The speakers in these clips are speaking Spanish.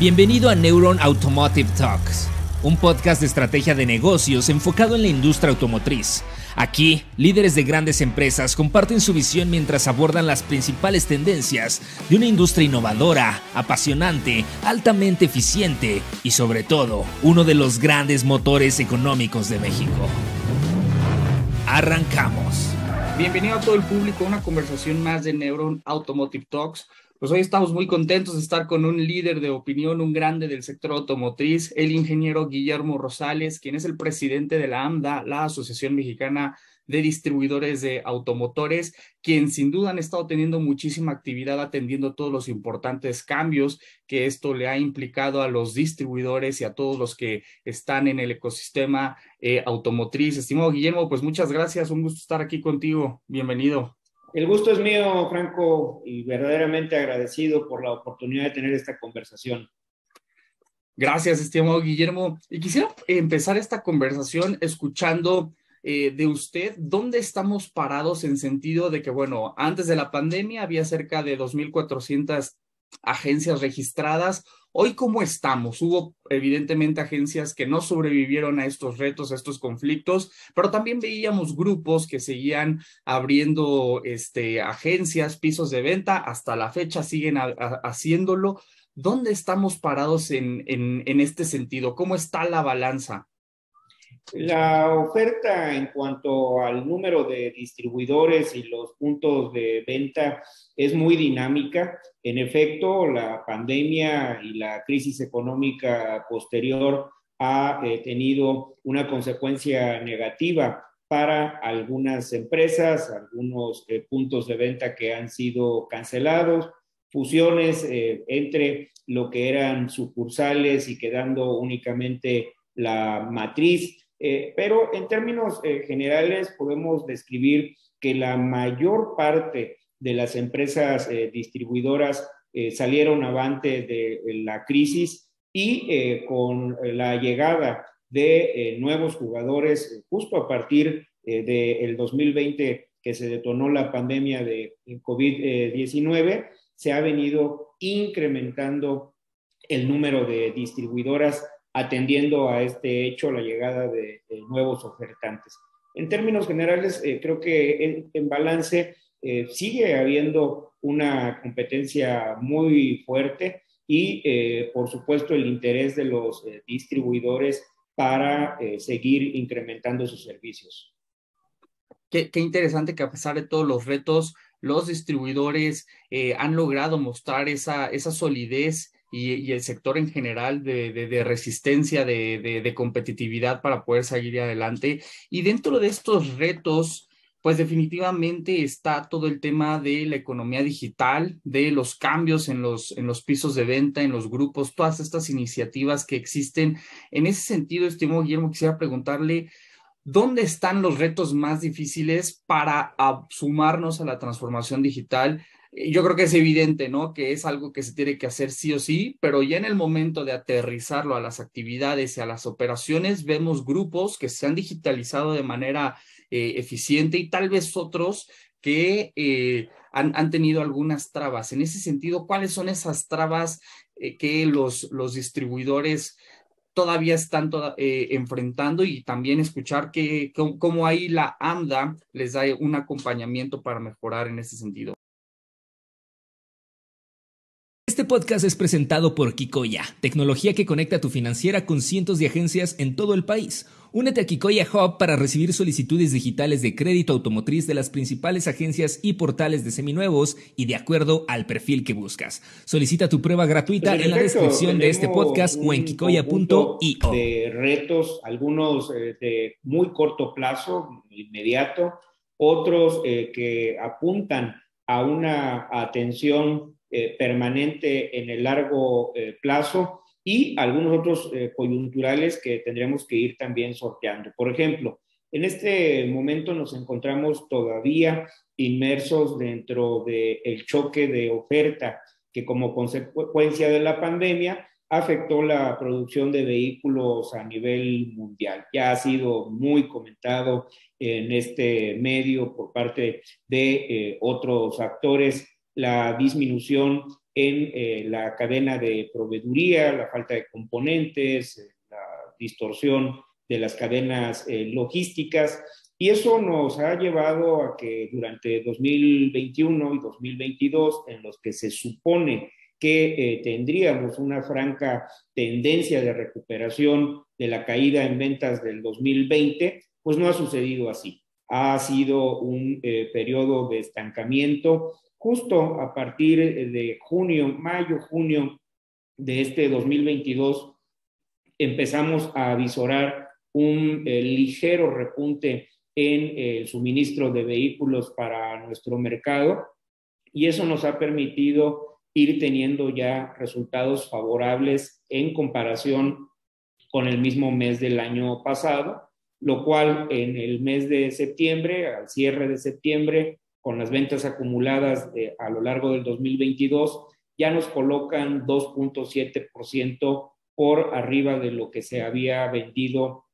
Bienvenido a Neuron Automotive Talks, un podcast de estrategia de negocios enfocado en la industria automotriz. Aquí, líderes de grandes empresas comparten su visión mientras abordan las principales tendencias de una industria innovadora, apasionante, altamente eficiente y sobre todo, uno de los grandes motores económicos de México. Arrancamos. Bienvenido a todo el público a una conversación más de Neuron Automotive Talks. Pues hoy estamos muy contentos de estar con un líder de opinión, un grande del sector automotriz, el ingeniero Guillermo Rosales, quien es el presidente de la AMDA, la Asociación Mexicana de Distribuidores de Automotores, quien sin duda han estado teniendo muchísima actividad atendiendo todos los importantes cambios que esto le ha implicado a los distribuidores y a todos los que están en el ecosistema eh, automotriz. Estimado Guillermo, pues muchas gracias, un gusto estar aquí contigo. Bienvenido. El gusto es mío, Franco, y verdaderamente agradecido por la oportunidad de tener esta conversación. Gracias, estimado Guillermo. Y quisiera empezar esta conversación escuchando eh, de usted dónde estamos parados en sentido de que, bueno, antes de la pandemia había cerca de 2.400 agencias registradas. Hoy, ¿cómo estamos? Hubo evidentemente agencias que no sobrevivieron a estos retos, a estos conflictos, pero también veíamos grupos que seguían abriendo este, agencias, pisos de venta, hasta la fecha siguen haciéndolo. ¿Dónde estamos parados en, en, en este sentido? ¿Cómo está la balanza? La oferta en cuanto al número de distribuidores y los puntos de venta es muy dinámica. En efecto, la pandemia y la crisis económica posterior ha eh, tenido una consecuencia negativa para algunas empresas, algunos eh, puntos de venta que han sido cancelados, fusiones eh, entre lo que eran sucursales y quedando únicamente la matriz eh, pero en términos eh, generales podemos describir que la mayor parte de las empresas eh, distribuidoras salieron avante de la crisis y con la llegada de nuevos jugadores justo a partir del 2020 que se detonó la pandemia de COVID-19, se ha venido incrementando el número de distribuidoras atendiendo a este hecho, la llegada de, nuevos ofertantes. En términos generales, eh, creo que en, balance eh, sigue habiendo una competencia muy fuerte y, eh, por supuesto, el interés de los distribuidores para seguir incrementando sus servicios. Qué, interesante que a pesar de todos los retos, los distribuidores han logrado mostrar esa solidez y, el sector en general de, resistencia, de, competitividad para poder seguir adelante. Y dentro de estos retos, pues definitivamente está todo el tema de la economía digital, de los cambios en los, en los pisos de venta, en los grupos, todas estas iniciativas que existen. En ese sentido, estimado Guillermo, quisiera preguntarle, ¿dónde están los retos más difíciles para sumarnos a la transformación digital? Yo creo que es evidente, ¿no? Que es algo que se tiene que hacer sí o sí, pero ya en el momento de aterrizarlo a las actividades y a las operaciones, vemos grupos que se han digitalizado de manera eh, eficiente y tal vez otros que eh, han, tenido algunas trabas. En ese sentido, ¿cuáles son esas trabas eh, que los, los distribuidores todavía están enfrentando y también escuchar que, cómo ahí la AMDA les da un acompañamiento para mejorar en ese sentido? Este podcast es presentado por Kikoya, tecnología que conecta tu financiera con cientos de agencias en todo el país. Únete a Kikoya Hub para recibir solicitudes digitales de crédito automotriz de las principales agencias y portales de seminuevos y de acuerdo al perfil que buscas. Solicita tu prueba gratuita en la descripción de este podcast o en kikoya.io. De retos, algunos eh, de muy corto plazo, inmediato, otros eh, que apuntan a una atención eh, permanente en el largo eh, plazo y algunos otros eh, coyunturales que tendremos que ir también sorteando. Por ejemplo, en este momento nos encontramos todavía inmersos dentro del choque de oferta que como consecuencia de la pandemia afectó la producción de vehículos a nivel mundial. Ya ha sido muy comentado en este medio por parte de otros actores la disminución en la cadena de proveeduría, la falta de componentes, la distorsión de las cadenas logísticas. Y eso nos ha llevado a que durante 2021 y 2022, en los que se supone que eh, tendríamos una franca tendencia de recuperación de la caída en ventas del 2020, pues no ha sucedido así. Ha sido un eh, periodo de estancamiento justo a partir de junio, mayo, junio de este 2022, empezamos a visorar un eh, ligero repunte en el suministro de vehículos para nuestro mercado y eso nos ha permitido ir teniendo ya resultados favorables en comparación con el mismo mes del año pasado, lo cual en el mes de septiembre, al cierre de septiembre, con las ventas acumuladas a lo largo del 2022, ya nos colocan 2.7% por arriba de lo que se había vendido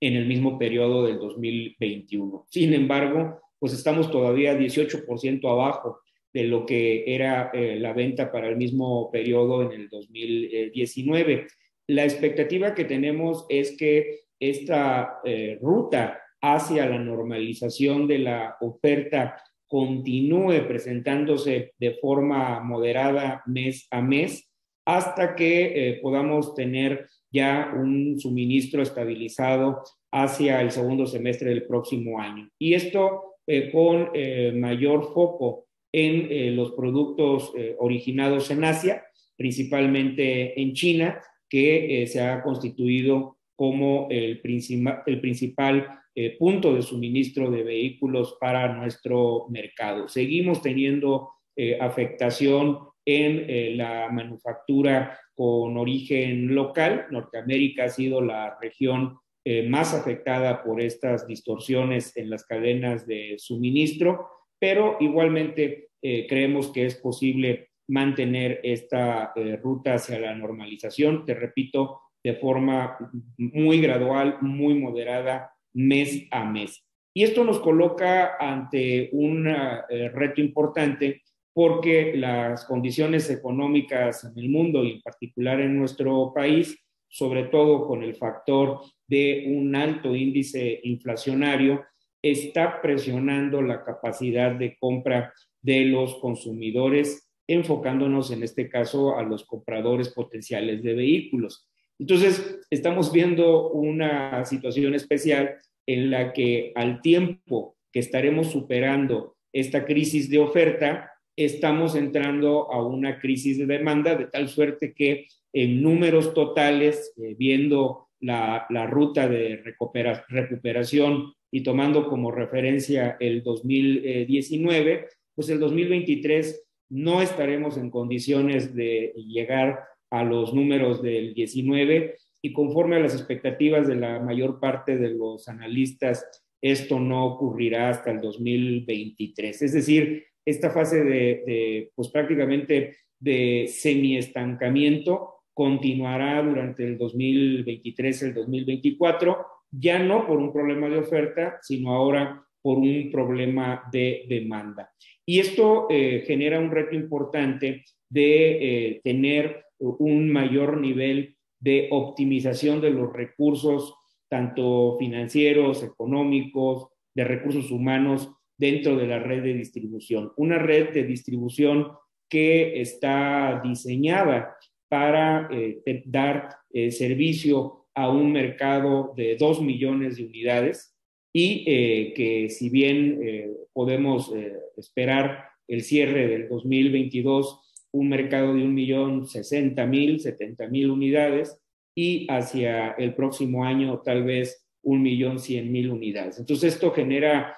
en el mismo periodo del 2021. Sin embargo, pues estamos todavía 18% abajo de lo que era eh, la venta para el mismo periodo en el 2019. La expectativa que tenemos es que esta eh, ruta hacia la normalización de la oferta continúe presentándose de forma moderada mes a mes hasta que eh, podamos tener ya un suministro estabilizado hacia el segundo semestre del próximo año. Y esto con mayor foco en eh, los productos eh, originados en Asia, principalmente en China, que eh, se ha constituido como el, el principal punto de suministro de vehículos para nuestro mercado. Seguimos teniendo afectación en la manufactura con origen local. Norteamérica ha sido la región más afectada por estas distorsiones en las cadenas de suministro pero igualmente eh, creemos que es posible mantener esta eh, ruta hacia la normalización, te repito, de forma muy gradual, muy moderada, mes a mes. Y esto nos coloca ante un eh, reto importante porque las condiciones económicas en el mundo y en particular en nuestro país, sobre todo con el factor de un alto índice inflacionario, está presionando la capacidad de compra de los consumidores, enfocándonos en este caso a los compradores potenciales de vehículos. Entonces, estamos viendo una situación especial en la que al tiempo que estaremos superando esta crisis de oferta, estamos entrando a una crisis de demanda, de tal suerte que en números totales, eh, viendo la, la, ruta de recuperación y tomando como referencia el 2019, pues el 2023 no estaremos en condiciones de llegar a los números del 19 y conforme a las expectativas de la mayor parte de los analistas, esto no ocurrirá hasta el 2023. Es decir, esta fase de, pues prácticamente de semiestancamiento continuará durante el 2023, el 2024 ya no por un problema de oferta, sino ahora por un problema de demanda. Y esto eh, genera un reto importante de eh, tener un mayor nivel de optimización de los recursos, tanto financieros, económicos, de recursos humanos dentro de la red de distribución. Una red de distribución que está diseñada para eh, dar servicio a un mercado de 2 millones de unidades y que si bien podemos eh, esperar el cierre del 2022 un mercado de un millón sesenta mil, setenta mil unidades y hacia el próximo año tal vez un millón cien mil unidades. Entonces esto genera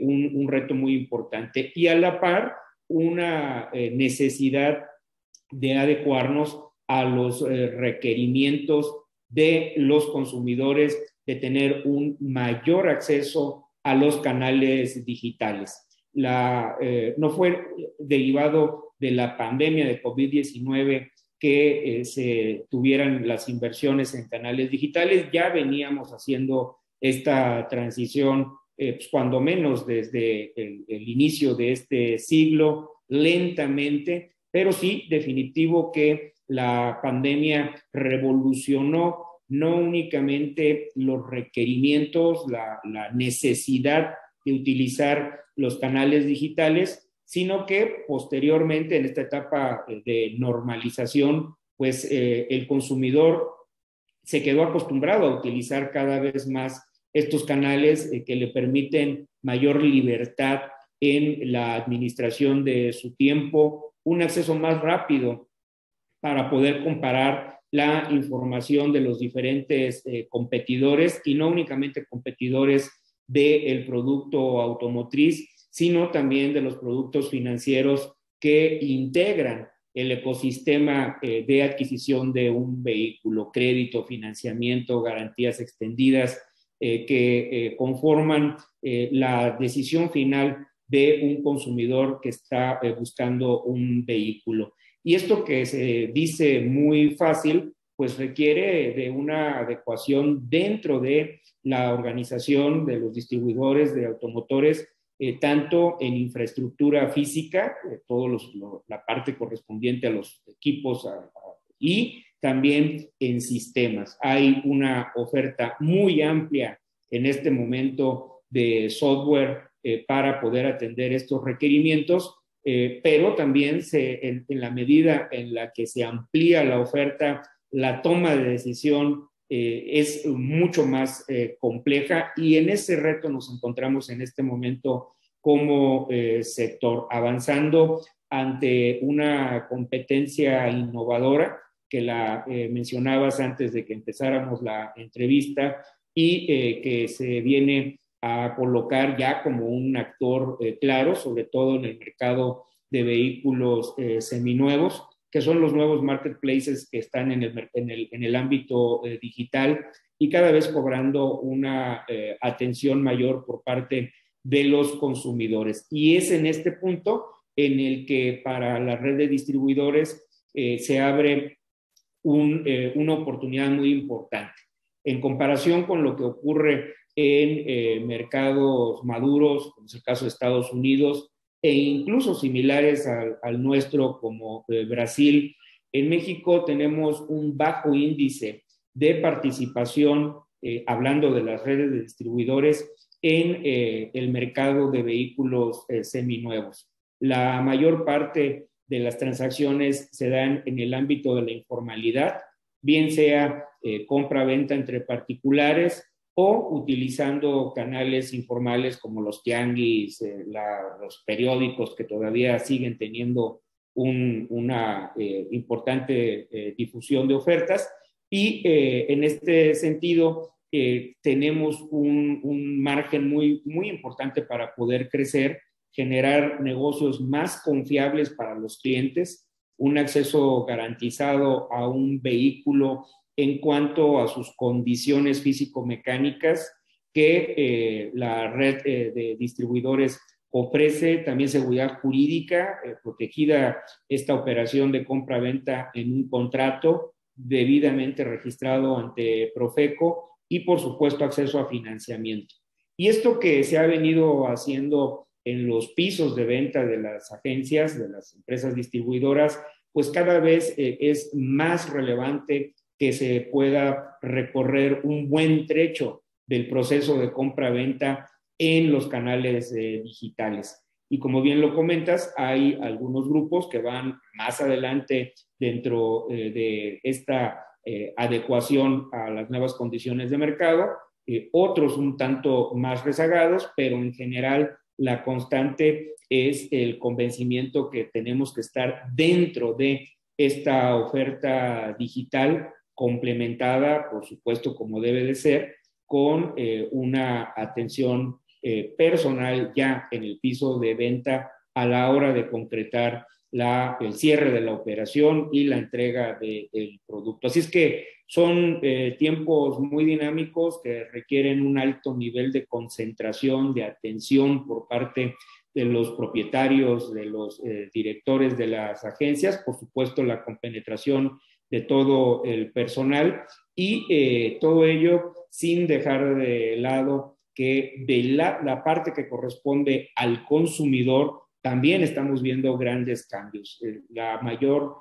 un, un, reto muy importante y a la par una necesidad de adecuarnos a los requerimientos de los consumidores de tener un mayor acceso a los canales digitales. Eh, no fue derivado de la pandemia de COVID-19 que eh, se tuvieran las inversiones en canales digitales, ya veníamos haciendo esta transición, eh, pues, cuando menos desde el inicio de este siglo, lentamente, pero sí definitivo que la pandemia revolucionó no únicamente los requerimientos, la, necesidad de utilizar los canales digitales, sino que posteriormente en esta etapa de normalización, pues eh, el consumidor se quedó acostumbrado a utilizar cada vez más estos canales eh, que le permiten mayor libertad en la administración de su tiempo, un acceso más rápido para poder comparar la información de los diferentes eh, competidores y no únicamente competidores del producto automotriz, sino también de los productos financieros que integran el ecosistema eh, de adquisición de un vehículo, crédito, financiamiento, garantías extendidas, eh, que conforman la decisión final de un consumidor que está buscando un vehículo. Y esto que se dice muy fácil, pues requiere de una adecuación dentro de la organización de los distribuidores de automotores, eh, tanto en infraestructura física, eh, toda la parte correspondiente a los equipos y también en sistemas. Hay una oferta muy amplia en este momento de software eh, para poder atender estos requerimientos eh, pero también en, la medida en la que se amplía la oferta, la toma de decisión eh, es mucho más eh, compleja y en ese reto nos encontramos en este momento como sector, avanzando ante una competencia innovadora que la mencionabas antes de que empezáramos la entrevista y que se viene a colocar ya como un actor eh, claro, sobre todo en el mercado de vehículos eh, seminuevos, que son los nuevos marketplaces que están en el, en el, ámbito eh, digital y cada vez cobrando una atención mayor por parte de los consumidores. Y es en este punto en el que para la red de distribuidores se abre una oportunidad muy importante. En comparación con lo que ocurre en eh, mercados maduros, como es el caso de Estados Unidos, e incluso similares al, nuestro como eh, Brasil. En México tenemos un bajo índice de participación, eh, hablando de las redes de distribuidores, en el mercado de vehículos seminuevos. La mayor parte de las transacciones se dan en el ámbito de la informalidad, bien sea compra-venta entre particulares o utilizando canales informales como los tianguis, eh, los periódicos que todavía siguen teniendo una eh, importante eh, difusión de ofertas. Y en este sentido, tenemos un, un, margen muy, muy importante para poder crecer, generar negocios más confiables para los clientes, un acceso garantizado a un vehículo en cuanto a sus condiciones físico-mecánicas que eh, la red eh, de distribuidores ofrece, también seguridad jurídica, eh, protegida esta operación de compra-venta en un contrato debidamente registrado ante Profeco y por supuesto acceso a financiamiento. Y esto que se ha venido haciendo en los pisos de venta de las agencias, de las empresas distribuidoras, pues cada vez es más relevante que se pueda recorrer un buen trecho del proceso de compra-venta en los canales eh, digitales. Y como bien lo comentas, hay algunos grupos que van más adelante dentro eh, de esta eh, adecuación a las nuevas condiciones de mercado, otros un tanto más rezagados, pero en general la constante es el convencimiento que tenemos que estar dentro de esta oferta digital complementada, por supuesto, como debe de ser, con eh, una atención eh, personal ya en el piso de venta a la hora de concretar el cierre de la operación y la entrega del producto. Así es que son eh, tiempos muy dinámicos que requieren un alto nivel de concentración, de atención por parte de los propietarios, de los directores de las agencias, por supuesto la compenetración de todo el personal y eh, todo ello sin dejar de lado que de la, parte que corresponde al consumidor también estamos viendo grandes cambios. La mayor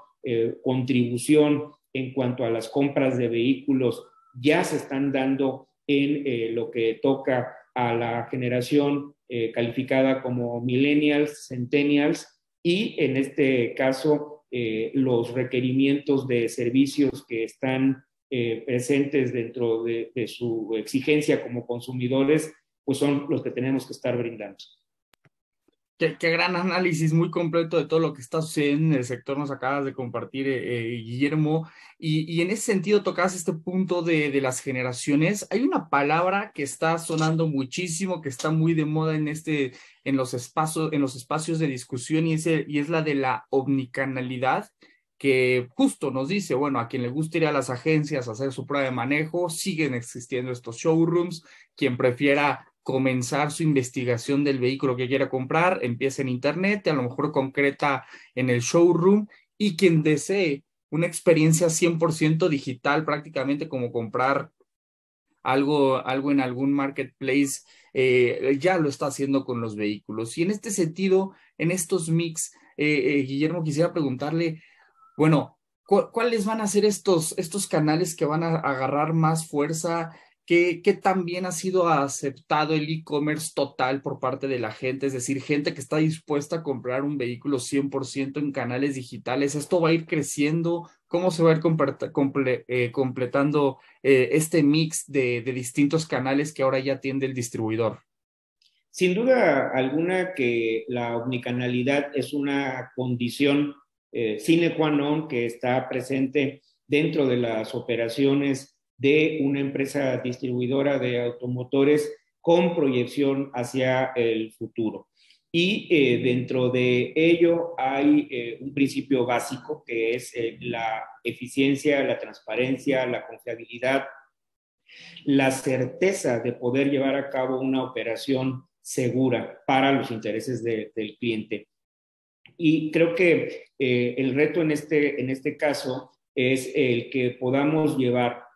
contribución en cuanto a las compras de vehículos ya se están dando en lo que toca a la generación calificada como millennials, centennials y en este caso eh, los requerimientos de servicios que están eh, presentes dentro de, su exigencia como consumidores, pues son los que tenemos que estar brindando. Qué, gran análisis muy completo de todo lo que está sucediendo en el sector, nos acabas de compartir, eh, eh, Guillermo. Y, en ese sentido, tocas este punto de, de, las generaciones. Hay una palabra que está sonando muchísimo, que está muy de moda en, este, en, los, espacios, en los espacios de discusión y es, y es la de la omnicanalidad que justo nos dice, bueno, a quien le gusta ir a las agencias a hacer su prueba de manejo, siguen existiendo estos showrooms, quien prefiera comenzar su investigación del vehículo que quiera comprar, empieza en internet, a lo mejor concreta en el showroom y quien desee una experiencia 100% digital, prácticamente como comprar algo, algo en algún marketplace, eh, ya lo está haciendo con los vehículos. Y en este sentido, en estos mix, eh, eh, Guillermo, quisiera preguntarle, bueno, ¿cuáles van a ser estos, estos canales que van a agarrar más fuerza? ¿Qué, ¿Qué tan bien ha sido aceptado el e-commerce total por parte de la gente? Es decir, gente que está dispuesta a comprar un vehículo 100% en canales digitales. ¿Esto va a ir creciendo? ¿Cómo se va a ir eh, completando eh, este mix de, distintos canales que ahora ya atiende el distribuidor? Sin duda alguna que la omnicanalidad es una condición eh, sine qua non que está presente dentro de las operaciones de una empresa distribuidora de automotores con proyección hacia el futuro. Y eh, dentro de ello hay eh, un principio básico que es eh, la eficiencia, la transparencia, la confiabilidad, la certeza de poder llevar a cabo una operación segura para los intereses del cliente. Y creo que el reto en este, en este caso es el que podamos llevar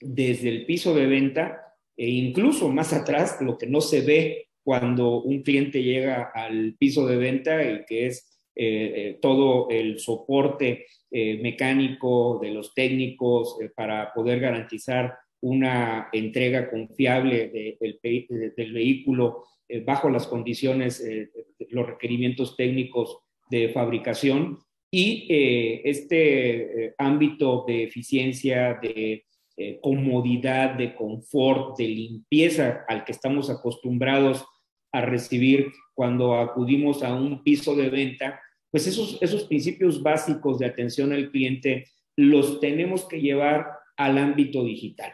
desde el piso de venta e incluso más atrás, lo que no se ve cuando un cliente llega al piso de venta y que es eh, eh, todo el soporte eh, mecánico de los técnicos para poder garantizar una entrega confiable del vehículo bajo las condiciones, los requerimientos técnicos de fabricación. Y este ámbito de eficiencia, de eh, comodidad, de confort, de limpieza al que estamos acostumbrados a recibir cuando acudimos a un piso de venta, pues esos, esos principios básicos de atención al cliente los tenemos que llevar al ámbito digital.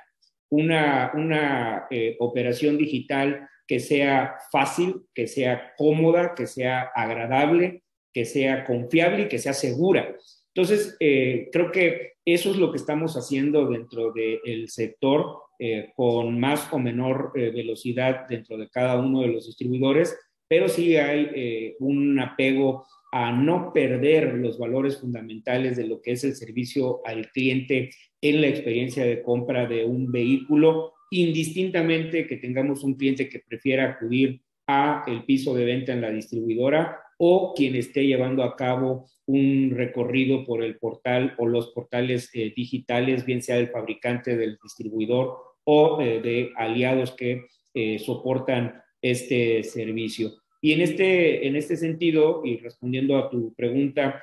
Una, una eh, operación digital que sea fácil, que sea cómoda, que sea agradable, que sea confiable y que sea segura. Entonces, eh, creo que eso es lo que estamos haciendo dentro del sector eh, con más o menor eh, velocidad dentro de cada uno de los distribuidores, pero sí hay un apego a no perder los valores fundamentales de lo que es el servicio al cliente en la experiencia de compra de un vehículo, indistintamente que tengamos un cliente que prefiera acudir a el piso de venta en la distribuidora o quien esté llevando a cabo un recorrido por el portal o los portales eh, digitales, bien sea del fabricante, del distribuidor o eh, de aliados que eh, soportan este servicio. Y en este, en este sentido, y respondiendo a tu pregunta,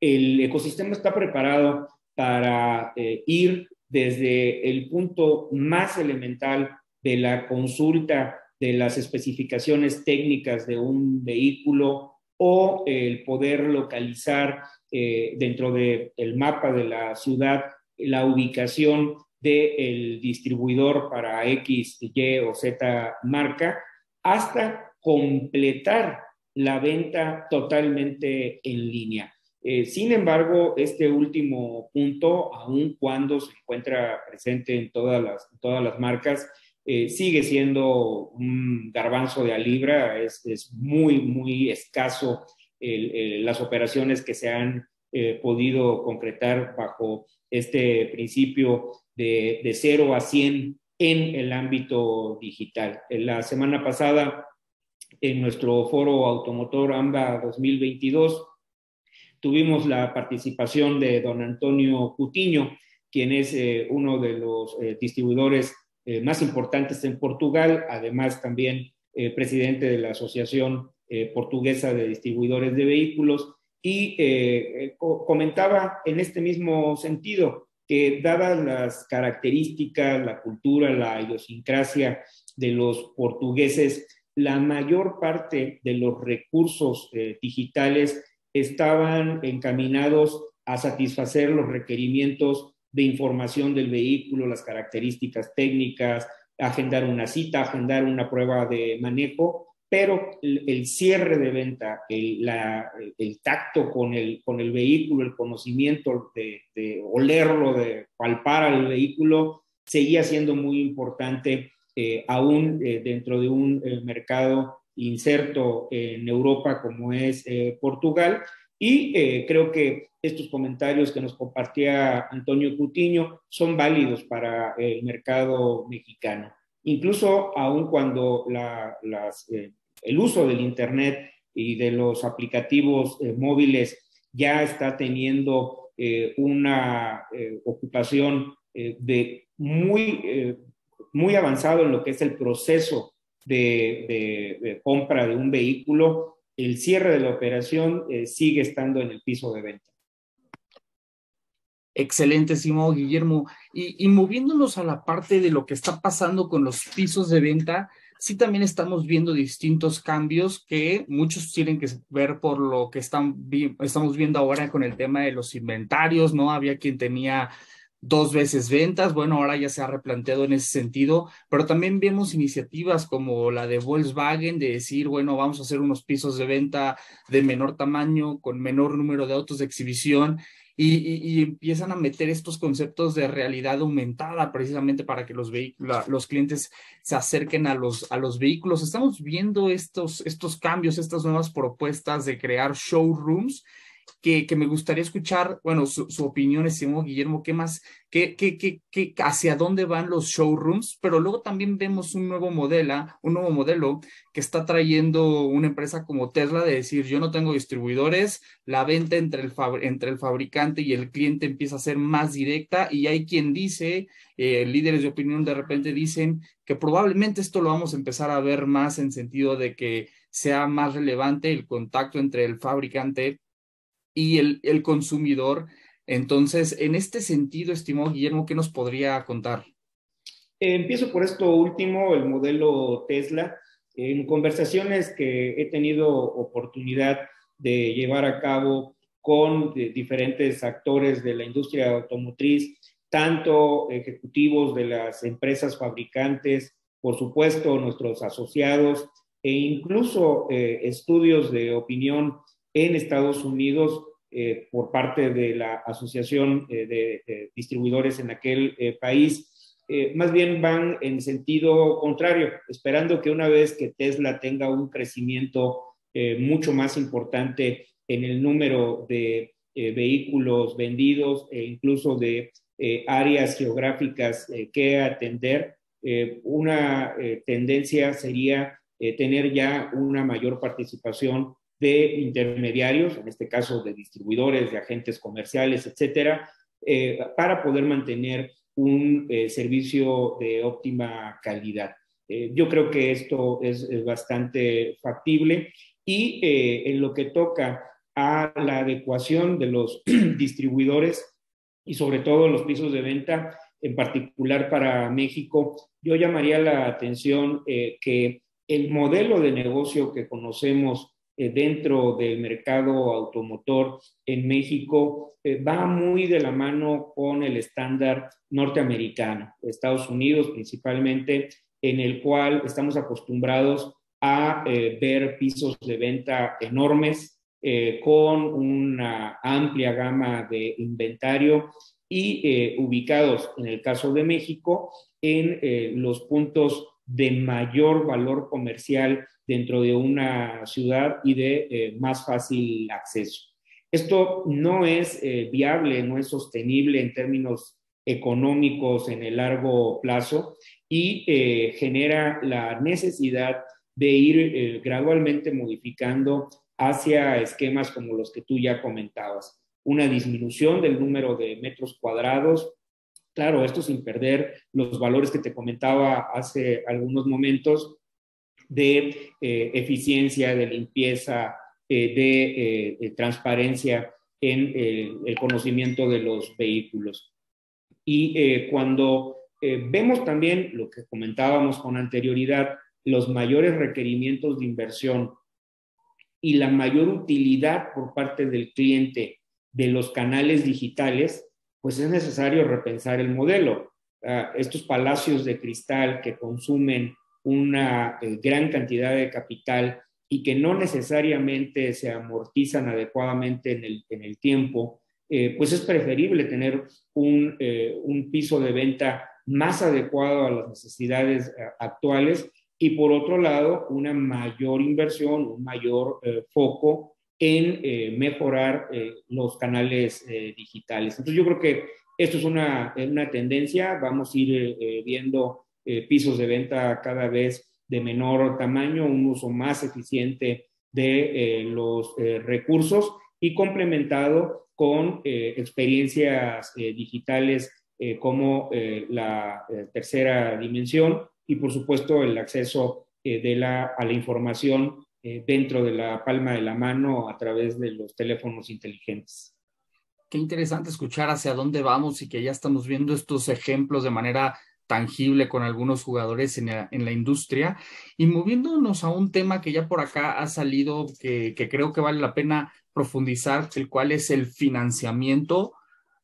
el ecosistema está preparado para ir desde el punto más elemental de la consulta de las especificaciones técnicas de un vehículo o el poder localizar eh, dentro del mapa de la ciudad la ubicación del distribuidor para X, Y o Z marca, hasta completar la venta totalmente en línea. Eh, sin embargo, este último punto, aun cuando se encuentra presente en todas las, todas las marcas, eh, sigue siendo un garbanzo de a libra, es, es muy, muy escaso las operaciones que se han eh, podido concretar bajo este principio de, de 0 a 100 en el ámbito digital. En la semana pasada en nuestro foro automotor AMBA 2022. Tuvimos la participación de don Antonio Cutiño, quien es eh, uno de los distribuidores eh, más importantes en Portugal, además también presidente de la Asociación Portuguesa de Distribuidores de Vehículos, y comentaba en este mismo sentido que dadas las características, la cultura, la idiosincrasia de los portugueses, la mayor parte de los recursos digitales estaban encaminados a satisfacer los requerimientos de información del vehículo, las características técnicas, agendar una cita, agendar una prueba de manejo, pero el, cierre de venta, el, el, tacto con el, con el vehículo, el conocimiento de, olerlo, de palpar al vehículo, seguía siendo muy importante eh, aún eh, dentro de un eh, mercado inserto en Europa como es Portugal. Y creo que estos comentarios que nos compartía Antonio Cutiño son válidos para el mercado mexicano. Incluso aun cuando las, eh, el uso del Internet y de los aplicativos eh, móviles ya está teniendo eh, una ocupación de muy, muy avanzado en lo que es el proceso de compra de un vehículo, el cierre de la operación sigue estando en el piso de venta. Excelente, Simón Guillermo. Y, moviéndonos a la parte de lo que está pasando con los pisos de venta, sí también estamos viendo distintos cambios que muchos tienen que ver por lo que estamos viendo ahora con el tema de los inventarios, ¿no? Había quien tenía dos veces ventas, bueno, ahora ya se ha replanteado en ese sentido, pero también vemos iniciativas como la de Volkswagen de decir, bueno, vamos a hacer unos pisos de venta de menor tamaño, con menor número de autos de exhibición y, empiezan a meter estos conceptos de realidad aumentada precisamente para que los, los clientes se acerquen a los, a los vehículos. Estamos viendo estos, estos cambios, estas nuevas propuestas de crear showrooms que, me gustaría escuchar, bueno, su, opinión, estimado Guillermo, ¿qué más, qué, qué, qué, hacia dónde van los showrooms? Pero luego también vemos un nuevo modelo, un nuevo modelo que está trayendo una empresa como Tesla de decir, yo no tengo distribuidores, la venta entre el, entre el fabricante y el cliente empieza a ser más directa y hay quien dice, eh, líderes de opinión de repente dicen que probablemente esto lo vamos a empezar a ver más en sentido de que sea más relevante el contacto entre el fabricante y el, el consumidor. Entonces, en este sentido, estimado Guillermo, ¿qué nos podría contar? empiezo por esto último, el modelo Tesla. En conversaciones que he tenido oportunidad de llevar a cabo con diferentes actores de la industria automotriz, tanto ejecutivos de las empresas fabricantes, por supuesto nuestros asociados e incluso eh, estudios de opinión en Estados Unidos eh, por parte de la Asociación eh, de, Distribuidores en aquel eh, país, más bien van en sentido contrario, esperando que una vez que Tesla tenga un crecimiento mucho más importante en el número de vehículos vendidos e incluso de áreas geográficas que atender, una tendencia sería tener ya una mayor participación de intermediarios, en este caso de distribuidores, de agentes comerciales, etcétera, eh, para poder mantener un eh, servicio de óptima calidad. Eh, yo creo que esto es, bastante factible y en lo que toca a la adecuación de los distribuidores y sobre todo los pisos de venta, en particular para México, yo llamaría la atención que el modelo de negocio que conocemos dentro del mercado automotor en México eh, va muy de la mano con el estándar norteamericano, Estados Unidos principalmente, en el cual estamos acostumbrados a eh, ver pisos de venta enormes con una amplia gama de inventario y ubicados, en el caso de México, en los puntos de mayor valor comercial dentro de una ciudad y de eh, más fácil acceso. Esto no es eh, viable, no es sostenible en términos económicos en el largo plazo y eh, genera la necesidad de ir gradualmente modificando hacia esquemas como los que tú ya comentabas. Una disminución del número de metros cuadrados, claro, esto sin perder los valores que te comentaba hace algunos momentos de eh, eficiencia, de limpieza, eh, de, transparencia en eh, el conocimiento de los vehículos. Y cuando vemos también lo que comentábamos con anterioridad, los mayores requerimientos de inversión y la mayor utilidad por parte del cliente de los canales digitales, pues es necesario repensar el modelo. Ah, estos palacios de cristal que consumen una eh, gran cantidad de capital y que no necesariamente se amortizan adecuadamente en el, en el tiempo, eh, pues es preferible tener un, eh, un, piso de venta más adecuado a las necesidades actuales y por otro lado, una mayor inversión, un mayor foco en mejorar los canales digitales. Entonces yo creo que esto es una, una tendencia, vamos a ir viendo eh, pisos de venta cada vez de menor tamaño, un uso más eficiente de eh, los eh, recursos y complementado con experiencias digitales como la tercera dimensión y por supuesto el acceso de la, a la información dentro de la palma de la mano a través de los teléfonos inteligentes. Qué interesante escuchar hacia dónde vamos y que ya estamos viendo estos ejemplos de manera tangible con algunos jugadores en la, industria. Y moviéndonos a un tema que ya por acá ha salido, que, creo que vale la pena profundizar, el cual es el financiamiento.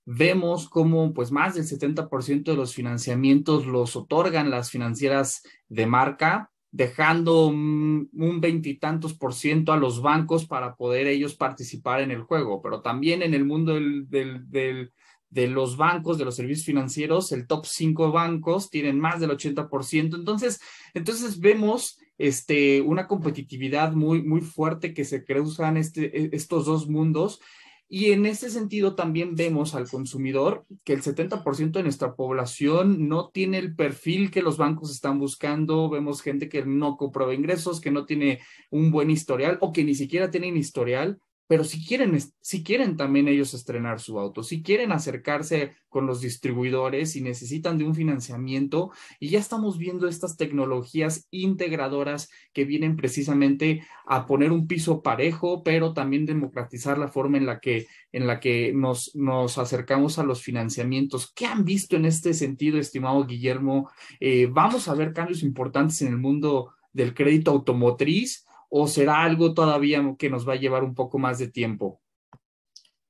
Vemos cómo pues más del 70% de los financiamientos los otorgan las financieras de marca, dejando un veintitantos por ciento a los bancos para poder ellos participar en el juego, pero también en el mundo del, del de los bancos, de los servicios financieros, el top 5 bancos tienen más del 80%. Entonces, entonces vemos este, una competitividad muy, muy fuerte que se cruzan este, e, estos dos mundos. Y en ese sentido también vemos al consumidor que el 70% de nuestra población no tiene el perfil que los bancos están buscando. Vemos gente que no comprueba ingresos, que no tiene un buen historial o que ni siquiera tienen historial pero si quieren, si quieren también ellos estrenar su auto, si quieren acercarse con los distribuidores y necesitan de un financiamiento, y ya estamos viendo estas tecnologías integradoras que vienen precisamente a poner un piso parejo, pero también democratizar la forma en la que, en la que nos, nos acercamos a los financiamientos. ¿Qué han visto en este sentido, estimado Guillermo? Eh, ¿Vamos a ver cambios importantes en el mundo del crédito automotriz? O será algo todavía que nos va a llevar un poco más de tiempo?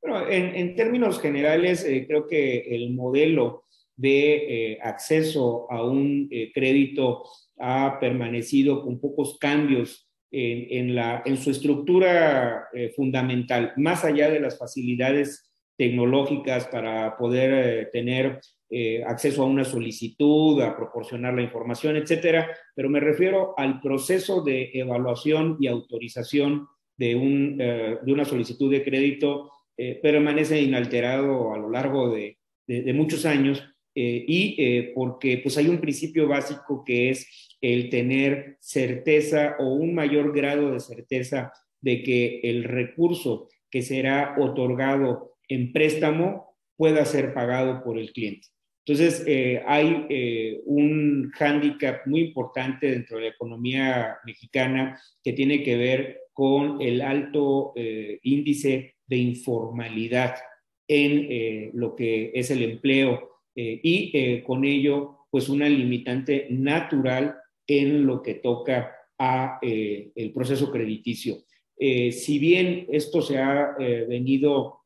Bueno, en, términos generales, eh, creo que el modelo de eh, acceso a un eh, crédito ha permanecido con pocos cambios en, su estructura fundamental, más allá de las facilidades tecnológicas para poder tener eh, acceso a una solicitud, a proporcionar la información, etcétera, pero me refiero al proceso de evaluación y autorización de, un, eh, de una solicitud de crédito, eh, permanece inalterado a lo largo de, de, muchos años y porque pues hay un principio básico que es el tener certeza o un mayor grado de certeza de que el recurso que será otorgado en préstamo pueda ser pagado por el cliente. Entonces, eh, hay eh, un hándicap muy importante dentro de la economía mexicana que tiene que ver con el alto eh, índice de informalidad en lo que es el empleo y con ello, pues una limitante natural en lo que toca a el proceso crediticio. si bien esto se ha venido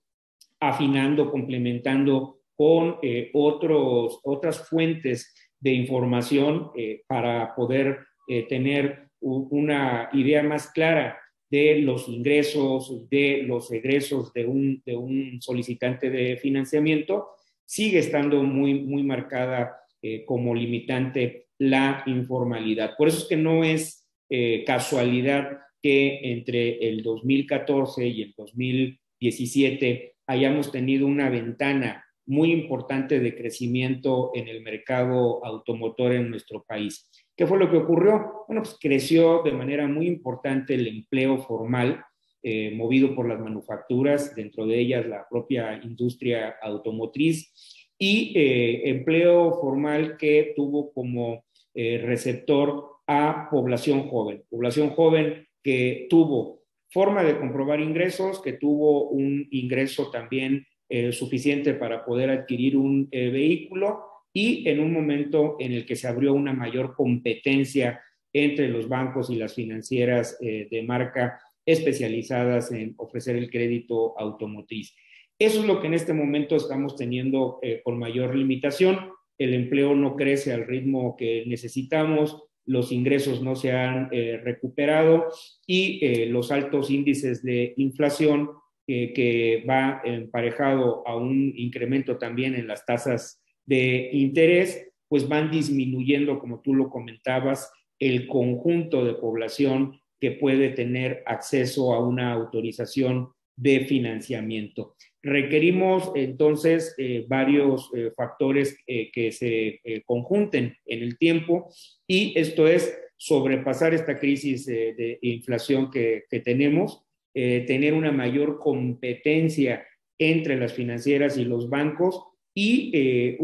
afinando, complementando con eh, otros, otras fuentes de información eh, para poder eh, tener una idea más clara de los ingresos, de los egresos de un, de un solicitante de financiamiento, sigue estando muy, muy marcada como limitante la informalidad. Por eso es que no es casualidad que entre el 2014 y el 2017 hayamos tenido una ventana muy importante de crecimiento en el mercado automotor en nuestro país. ¿Qué fue lo que ocurrió? Bueno, pues creció de manera muy importante el empleo formal, eh, movido por las manufacturas, dentro de ellas la propia industria automotriz, y eh, empleo formal que tuvo como eh, receptor a población joven, población joven que tuvo forma de comprobar ingresos, que tuvo un ingreso también suficiente para poder adquirir un vehículo y en un momento en el que se abrió una mayor competencia entre los bancos y las financieras eh, de marca especializadas en ofrecer el crédito automotriz. Eso es lo que en este momento estamos teniendo eh, con mayor limitación. El empleo no crece al ritmo que necesitamos, los ingresos no se han eh, recuperado y los altos índices de inflación que va emparejado a un incremento también en las tasas de interés, pues van disminuyendo, como tú lo comentabas, el conjunto de población que puede tener acceso a una autorización de financiamiento. Requerimos entonces eh, varios eh, factores eh, que se conjunten en el tiempo y esto es sobrepasar esta crisis de inflación que tenemos, tener una mayor competencia entre las financieras y los bancos y eh,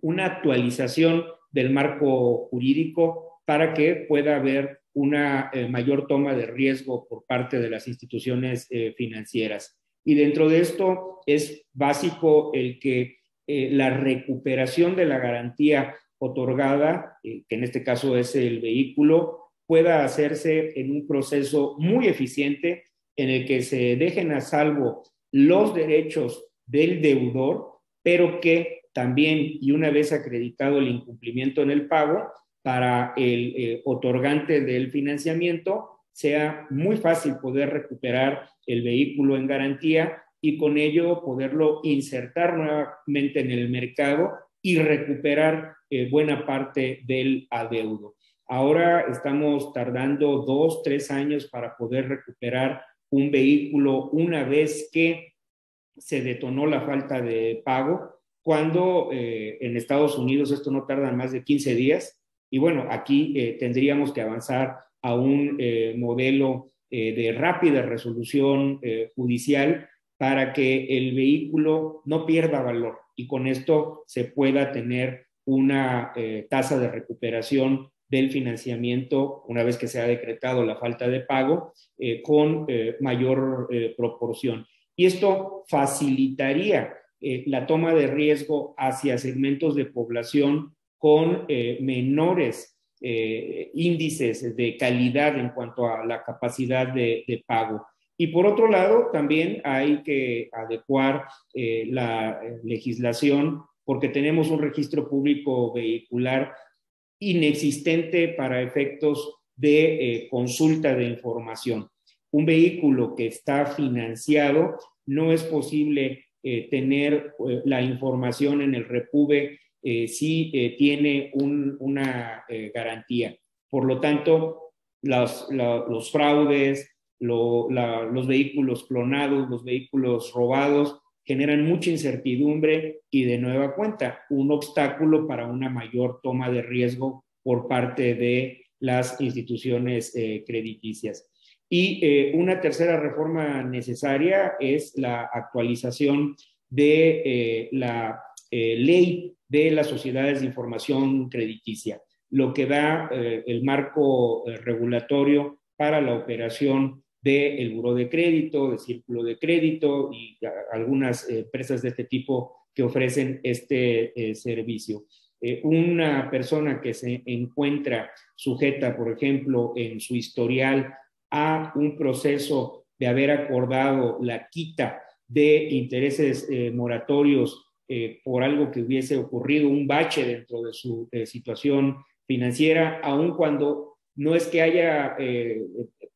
una actualización del marco jurídico para que pueda haber una eh, mayor toma de riesgo por parte de las instituciones eh, financieras. Y dentro de esto es básico el que la recuperación de la garantía otorgada, que en este caso es el vehículo, pueda hacerse en un proceso muy eficiente en el que se dejen a salvo los derechos del deudor pero que también, y una vez acreditado el incumplimiento en el pago, para el eh, otorgante del financiamiento sea muy fácil poder recuperar el vehículo en garantía y con ello poderlo insertar nuevamente en el mercado y recuperar eh, buena parte del adeudo. Ahora estamos tardando dos, tres años para poder recuperar un vehículo una vez que se detonó la falta de pago, cuando eh, en Estados Unidos esto no tarda más de 15 días. Y bueno, aquí eh, tendríamos que avanzar a un eh, modelo de rápida resolución judicial para que el vehículo no pierda valor y con esto se pueda tener una tasa de recuperación del financiamiento una vez que se ha decretado la falta de pago con mayor proporción y esto facilitaría eh, la toma de riesgo hacia segmentos de población con eh, menores eh, índices de calidad en cuanto a la capacidad de, pago. Y por otro lado, también hay que adecuar la legislación porque tenemos un registro público vehicular inexistente para efectos de consulta de información un vehículo que está financiado, no es posible eh, tener eh, la información en el repube eh, si tiene una garantía. Por lo tanto, los, fraudes, los vehículos clonados, los vehículos robados, generan mucha incertidumbre y de nueva cuenta un obstáculo para una mayor toma de riesgo por parte de las instituciones crediticias. Y eh, una tercera reforma necesaria es la actualización de eh, la eh, ley de las sociedades de información crediticia, lo que da el marco regulatorio para la operación del buro de crédito, del círculo de crédito y algunas empresas de este tipo que ofrecen este servicio. una persona que se encuentra sujeta, por ejemplo, en su historial a un proceso de haber acordado la quita de intereses eh, moratorios eh, por algo que hubiese ocurrido, un bache dentro de su situación financiera, aun cuando no es que haya eh,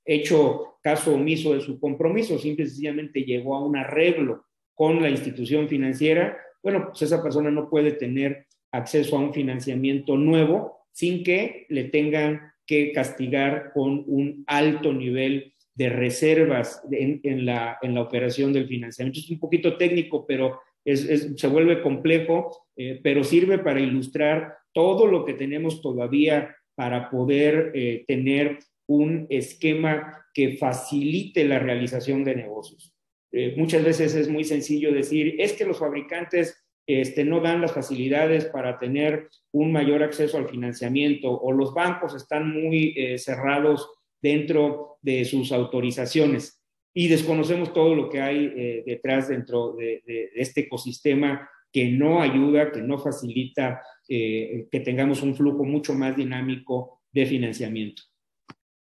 hecho caso omiso de su compromiso, simple y sencillamente llegó a un arreglo con la institución financiera, bueno, pues esa persona no puede tener acceso a un financiamiento nuevo sin que le tengan que castigar con un alto nivel de reservas en, la, en la operación del financiamiento. Es un poquito técnico, pero se vuelve complejo, eh, pero sirve para ilustrar todo lo que tenemos todavía para poder eh, tener un esquema que facilite la realización de negocios. Eh, muchas veces es muy sencillo decir, es que los fabricantes este, no dan las facilidades para tener un mayor acceso al financiamiento o los bancos están muy cerrados dentro de sus autorizaciones y desconocemos todo lo que hay eh, detrás dentro de, este ecosistema que no ayuda, que no facilita eh, que tengamos un flujo mucho más dinámico de financiamiento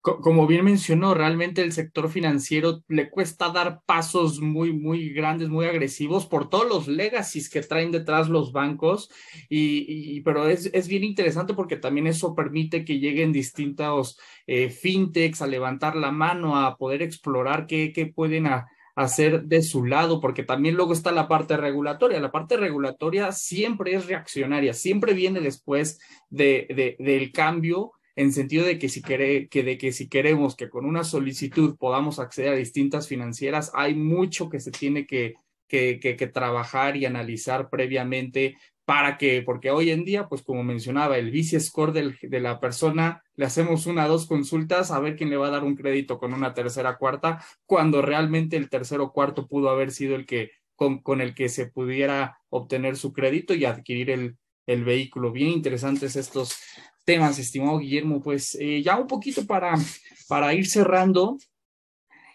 como bien mencionó, realmente el sector financiero le cuesta dar pasos muy, muy grandes, muy agresivos por todos los legacies que traen detrás los bancos. Y, pero es, es, bien interesante porque también eso permite que lleguen distintos eh, fintechs a levantar la mano, a poder explorar qué, qué pueden hacer de su lado, porque también luego está la parte regulatoria. La parte regulatoria siempre es reaccionaria, siempre viene después de, de, del cambio en sentido de que si, que de que si queremos que con una solicitud podamos acceder a distintas financieras, hay mucho que se tiene que, que, que, trabajar y analizar previamente para que, porque hoy en día, pues como mencionaba, el vice score del, de la persona, le hacemos una o dos consultas a ver quién le va a dar un crédito con una tercera cuarta, cuando realmente el tercero cuarto pudo haber sido el que con, con el que se pudiera obtener su crédito y adquirir el, el vehículo. Bien interesantes estos temas, estimado Guillermo. Pues eh, ya un poquito para, para ir cerrando,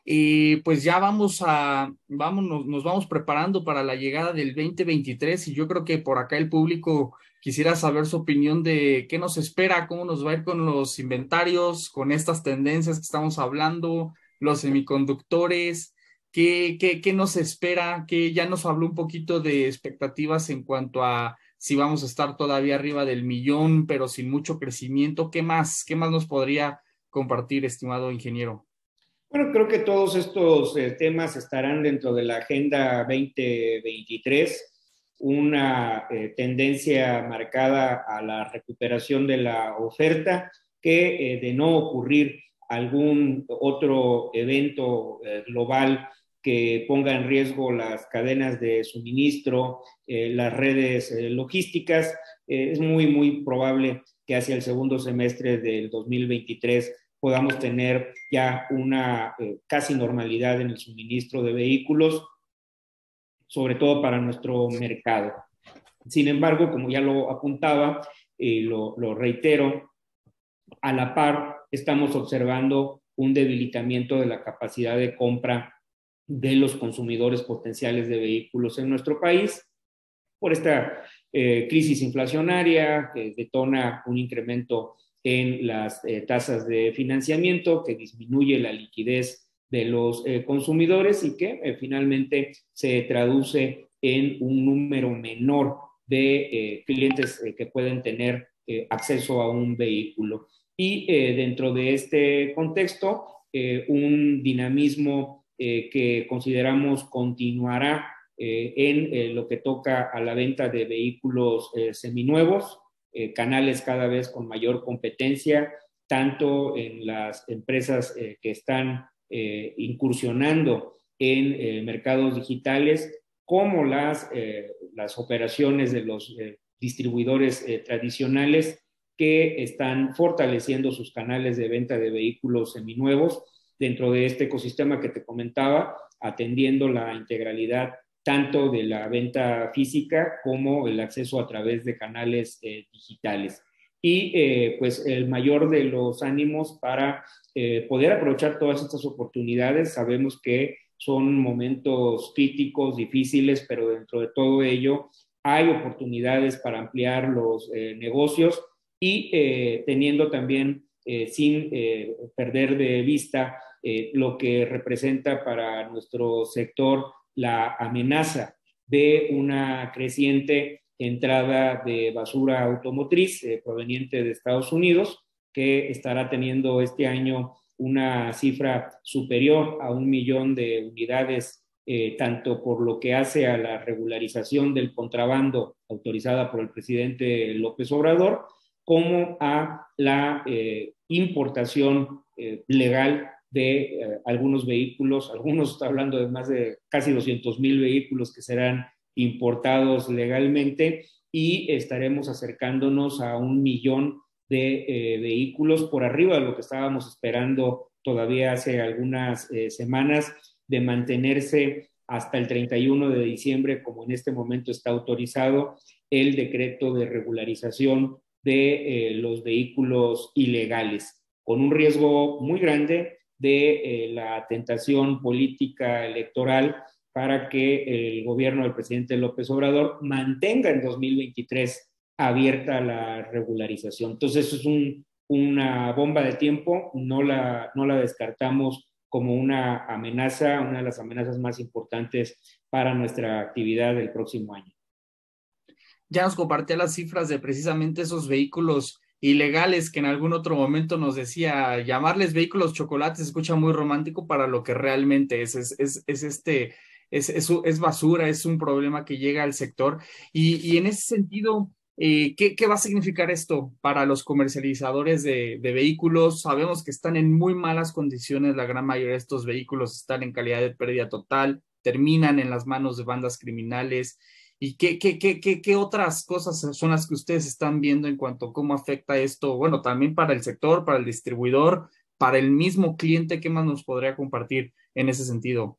y pues ya vamos a, vamos, nos, vamos preparando para la llegada del 2023 y yo creo que por acá el público quisiera saber su opinión de qué nos espera, cómo nos va a ir con los inventarios, con estas tendencias que estamos hablando, los semiconductores, qué, qué, qué nos espera, que ya nos habló un poquito de expectativas en cuanto a si vamos a estar todavía arriba del millón, pero sin mucho crecimiento. ¿Qué más? ¿Qué más nos podría compartir, estimado ingeniero? Bueno, creo que todos estos eh, temas estarán dentro de la Agenda 2023, una eh, tendencia marcada a la recuperación de la oferta que eh, de no ocurrir algún otro evento global que ponga en riesgo las cadenas de suministro, eh, las redes eh, logísticas. Eh, es muy, muy probable que hacia el segundo semestre del 2023 podamos tener ya una casi normalidad en el suministro de vehículos, sobre todo para nuestro mercado. Sin embargo, como ya lo apuntaba, y lo, lo reitero, a la par estamos observando un debilitamiento de la capacidad de compra de los consumidores potenciales de vehículos en nuestro país por esta eh, crisis inflacionaria que detona un incremento en las eh, tasas de financiamiento, que disminuye la liquidez de los eh, consumidores y que finalmente se traduce en un número menor de clientes que pueden tener acceso a un vehículo. Y dentro de este contexto, un dinamismo eh, que consideramos continuará eh, en eh, lo que toca a la venta de vehículos seminuevos, canales cada vez con mayor competencia, tanto en las empresas que están incursionando en mercados digitales como las, las operaciones de los distribuidores tradicionales que están fortaleciendo sus canales de venta de vehículos seminuevos dentro de este ecosistema que te comentaba, atendiendo la integralidad tanto de la venta física como el acceso a través de canales eh, digitales. Y eh, pues el mayor de los ánimos para eh, poder aprovechar todas estas oportunidades. Sabemos que son momentos críticos, difíciles, pero dentro de todo ello hay oportunidades para ampliar los negocios y teniendo también, sin perder de vista, eh, lo que representa para nuestro sector la amenaza de una creciente entrada de basura automotriz eh, proveniente de Estados Unidos, que estará teniendo este año una cifra superior a un millón de unidades, eh, tanto por lo que hace a la regularización del contrabando autorizada por el presidente López Obrador, como a la importación legal de eh, algunos vehículos, algunos está hablando de más de casi 200 mil vehículos que serán importados legalmente y estaremos acercándonos a un millón de eh, vehículos por arriba de lo que estábamos esperando todavía hace algunas eh, semanas de mantenerse hasta el 31 de diciembre, como en este momento está autorizado el decreto de regularización de los vehículos ilegales, con un riesgo muy grande de la tentación política electoral para que el gobierno del presidente López Obrador mantenga en 2023 abierta la regularización. Entonces, eso es una bomba de tiempo, no la, no la descartamos como una amenaza, una de las amenazas más importantes para nuestra actividad del próximo año. Ya nos compartía las cifras de precisamente esos vehículos ilegales que en algún otro momento nos decía llamarles vehículos chocolates, escucha muy romántico para lo que realmente es, es, es, es este es, es, basura, es un problema que llega al sector. Y, en ese sentido, eh, ¿qué, va a significar esto para los comercializadores de, vehículos? Sabemos que están en muy malas condiciones, la gran mayoría de estos vehículos están en calidad de pérdida total, terminan en las manos de bandas criminales. ¿Y qué, qué, qué, qué, otras cosas son las que ustedes están viendo en cuanto a cómo afecta esto? Bueno, también para el sector, para el distribuidor, para el mismo cliente, ¿qué más nos podría compartir en ese sentido?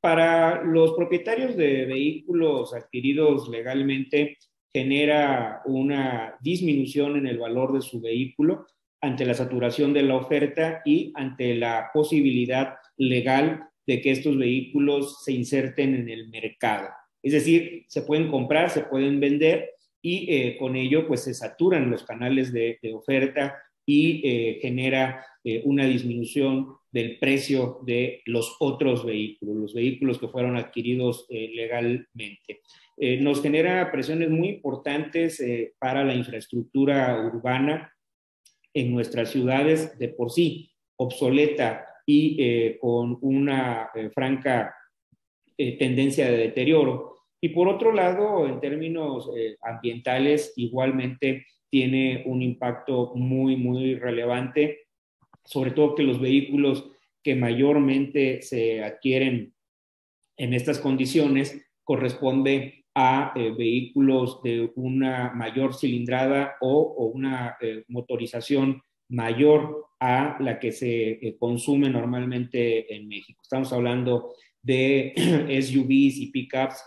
Para los propietarios de vehículos adquiridos legalmente, genera una disminución en el valor de su vehículo ante la saturación de la oferta y ante la posibilidad legal de que estos vehículos se inserten en el mercado. Es decir, se pueden comprar, se pueden vender y eh, con ello pues se saturan los canales de, oferta y eh, genera eh, una disminución del precio de los otros vehículos, los vehículos que fueron adquiridos legalmente. Nos genera presiones muy importantes para la infraestructura urbana en nuestras ciudades de por sí obsoleta y con una franca tendencia de deterioro. Y por otro lado, en términos ambientales, igualmente tiene un impacto muy, muy relevante sobre todo que los vehículos que mayormente se adquieren en estas condiciones corresponde a eh, vehículos de una mayor cilindrada o, una eh, motorización mayor a la que se eh, consume normalmente en México. Estamos hablando de SUVs y pickups,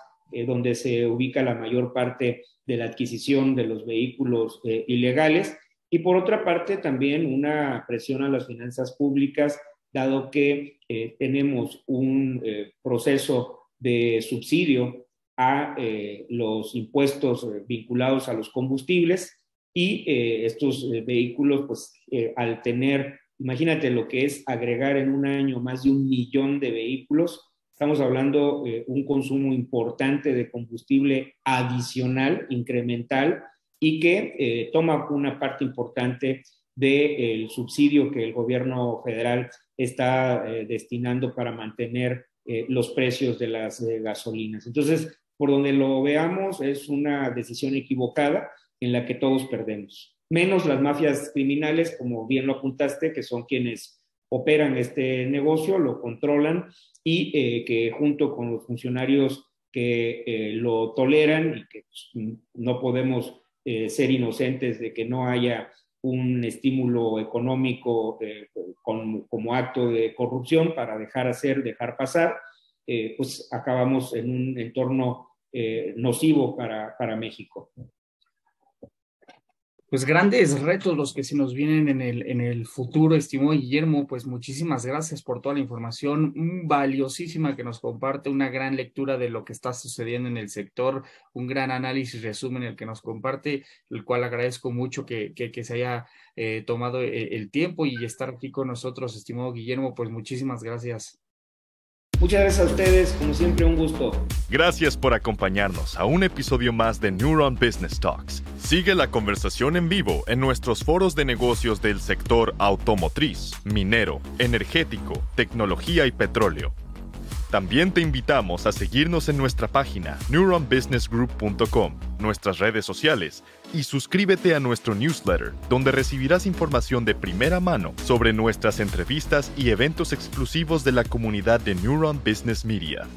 donde se ubica la mayor parte de la adquisición de los vehículos ilegales. Y por otra parte, también una presión a las finanzas públicas, dado que eh, tenemos un eh, proceso de subsidio a eh, los impuestos vinculados a los combustibles. Y estos vehículos, pues al tener, imagínate lo que es agregar en un año más de un millón de vehículos, estamos hablando de un consumo importante de combustible adicional, incremental, y que eh, toma una parte importante del subsidio que el gobierno federal está eh, destinando para mantener eh, los precios de las gasolinas. Entonces, por donde lo veamos, es una decisión equivocada en la que todos perdemos, menos las mafias criminales, como bien lo apuntaste, que son quienes operan este negocio, lo controlan y que junto con los funcionarios que lo toleran y que pues, no podemos eh, ser inocentes de que no haya un estímulo económico eh, como acto de corrupción para dejar hacer, dejar pasar, eh, pues acabamos en un entorno nocivo para, para México pues grandes retos los que se nos vienen en el, en el futuro, estimó Guillermo, pues muchísimas gracias por toda la información valiosísima que nos comparte, una gran lectura de lo que está sucediendo en el sector, un gran análisis, resumen el que nos comparte, el cual agradezco mucho que, que, se haya eh, tomado el, eh, el tiempo y estar aquí con nosotros, estimado Guillermo, pues muchísimas gracias. Muchas gracias a ustedes, como siempre un gusto. Gracias por acompañarnos a un episodio más de Neuron Business Talks. Sigue la conversación en vivo en nuestros foros de negocios del sector automotriz, minero, energético, tecnología y petróleo. También te invitamos a seguirnos en nuestra página neuronbusinessgroup.com, nuestras redes sociales y suscríbete a nuestro newsletter, donde recibirás información de primera mano sobre nuestras entrevistas y eventos exclusivos de la comunidad de Neuron Business Media.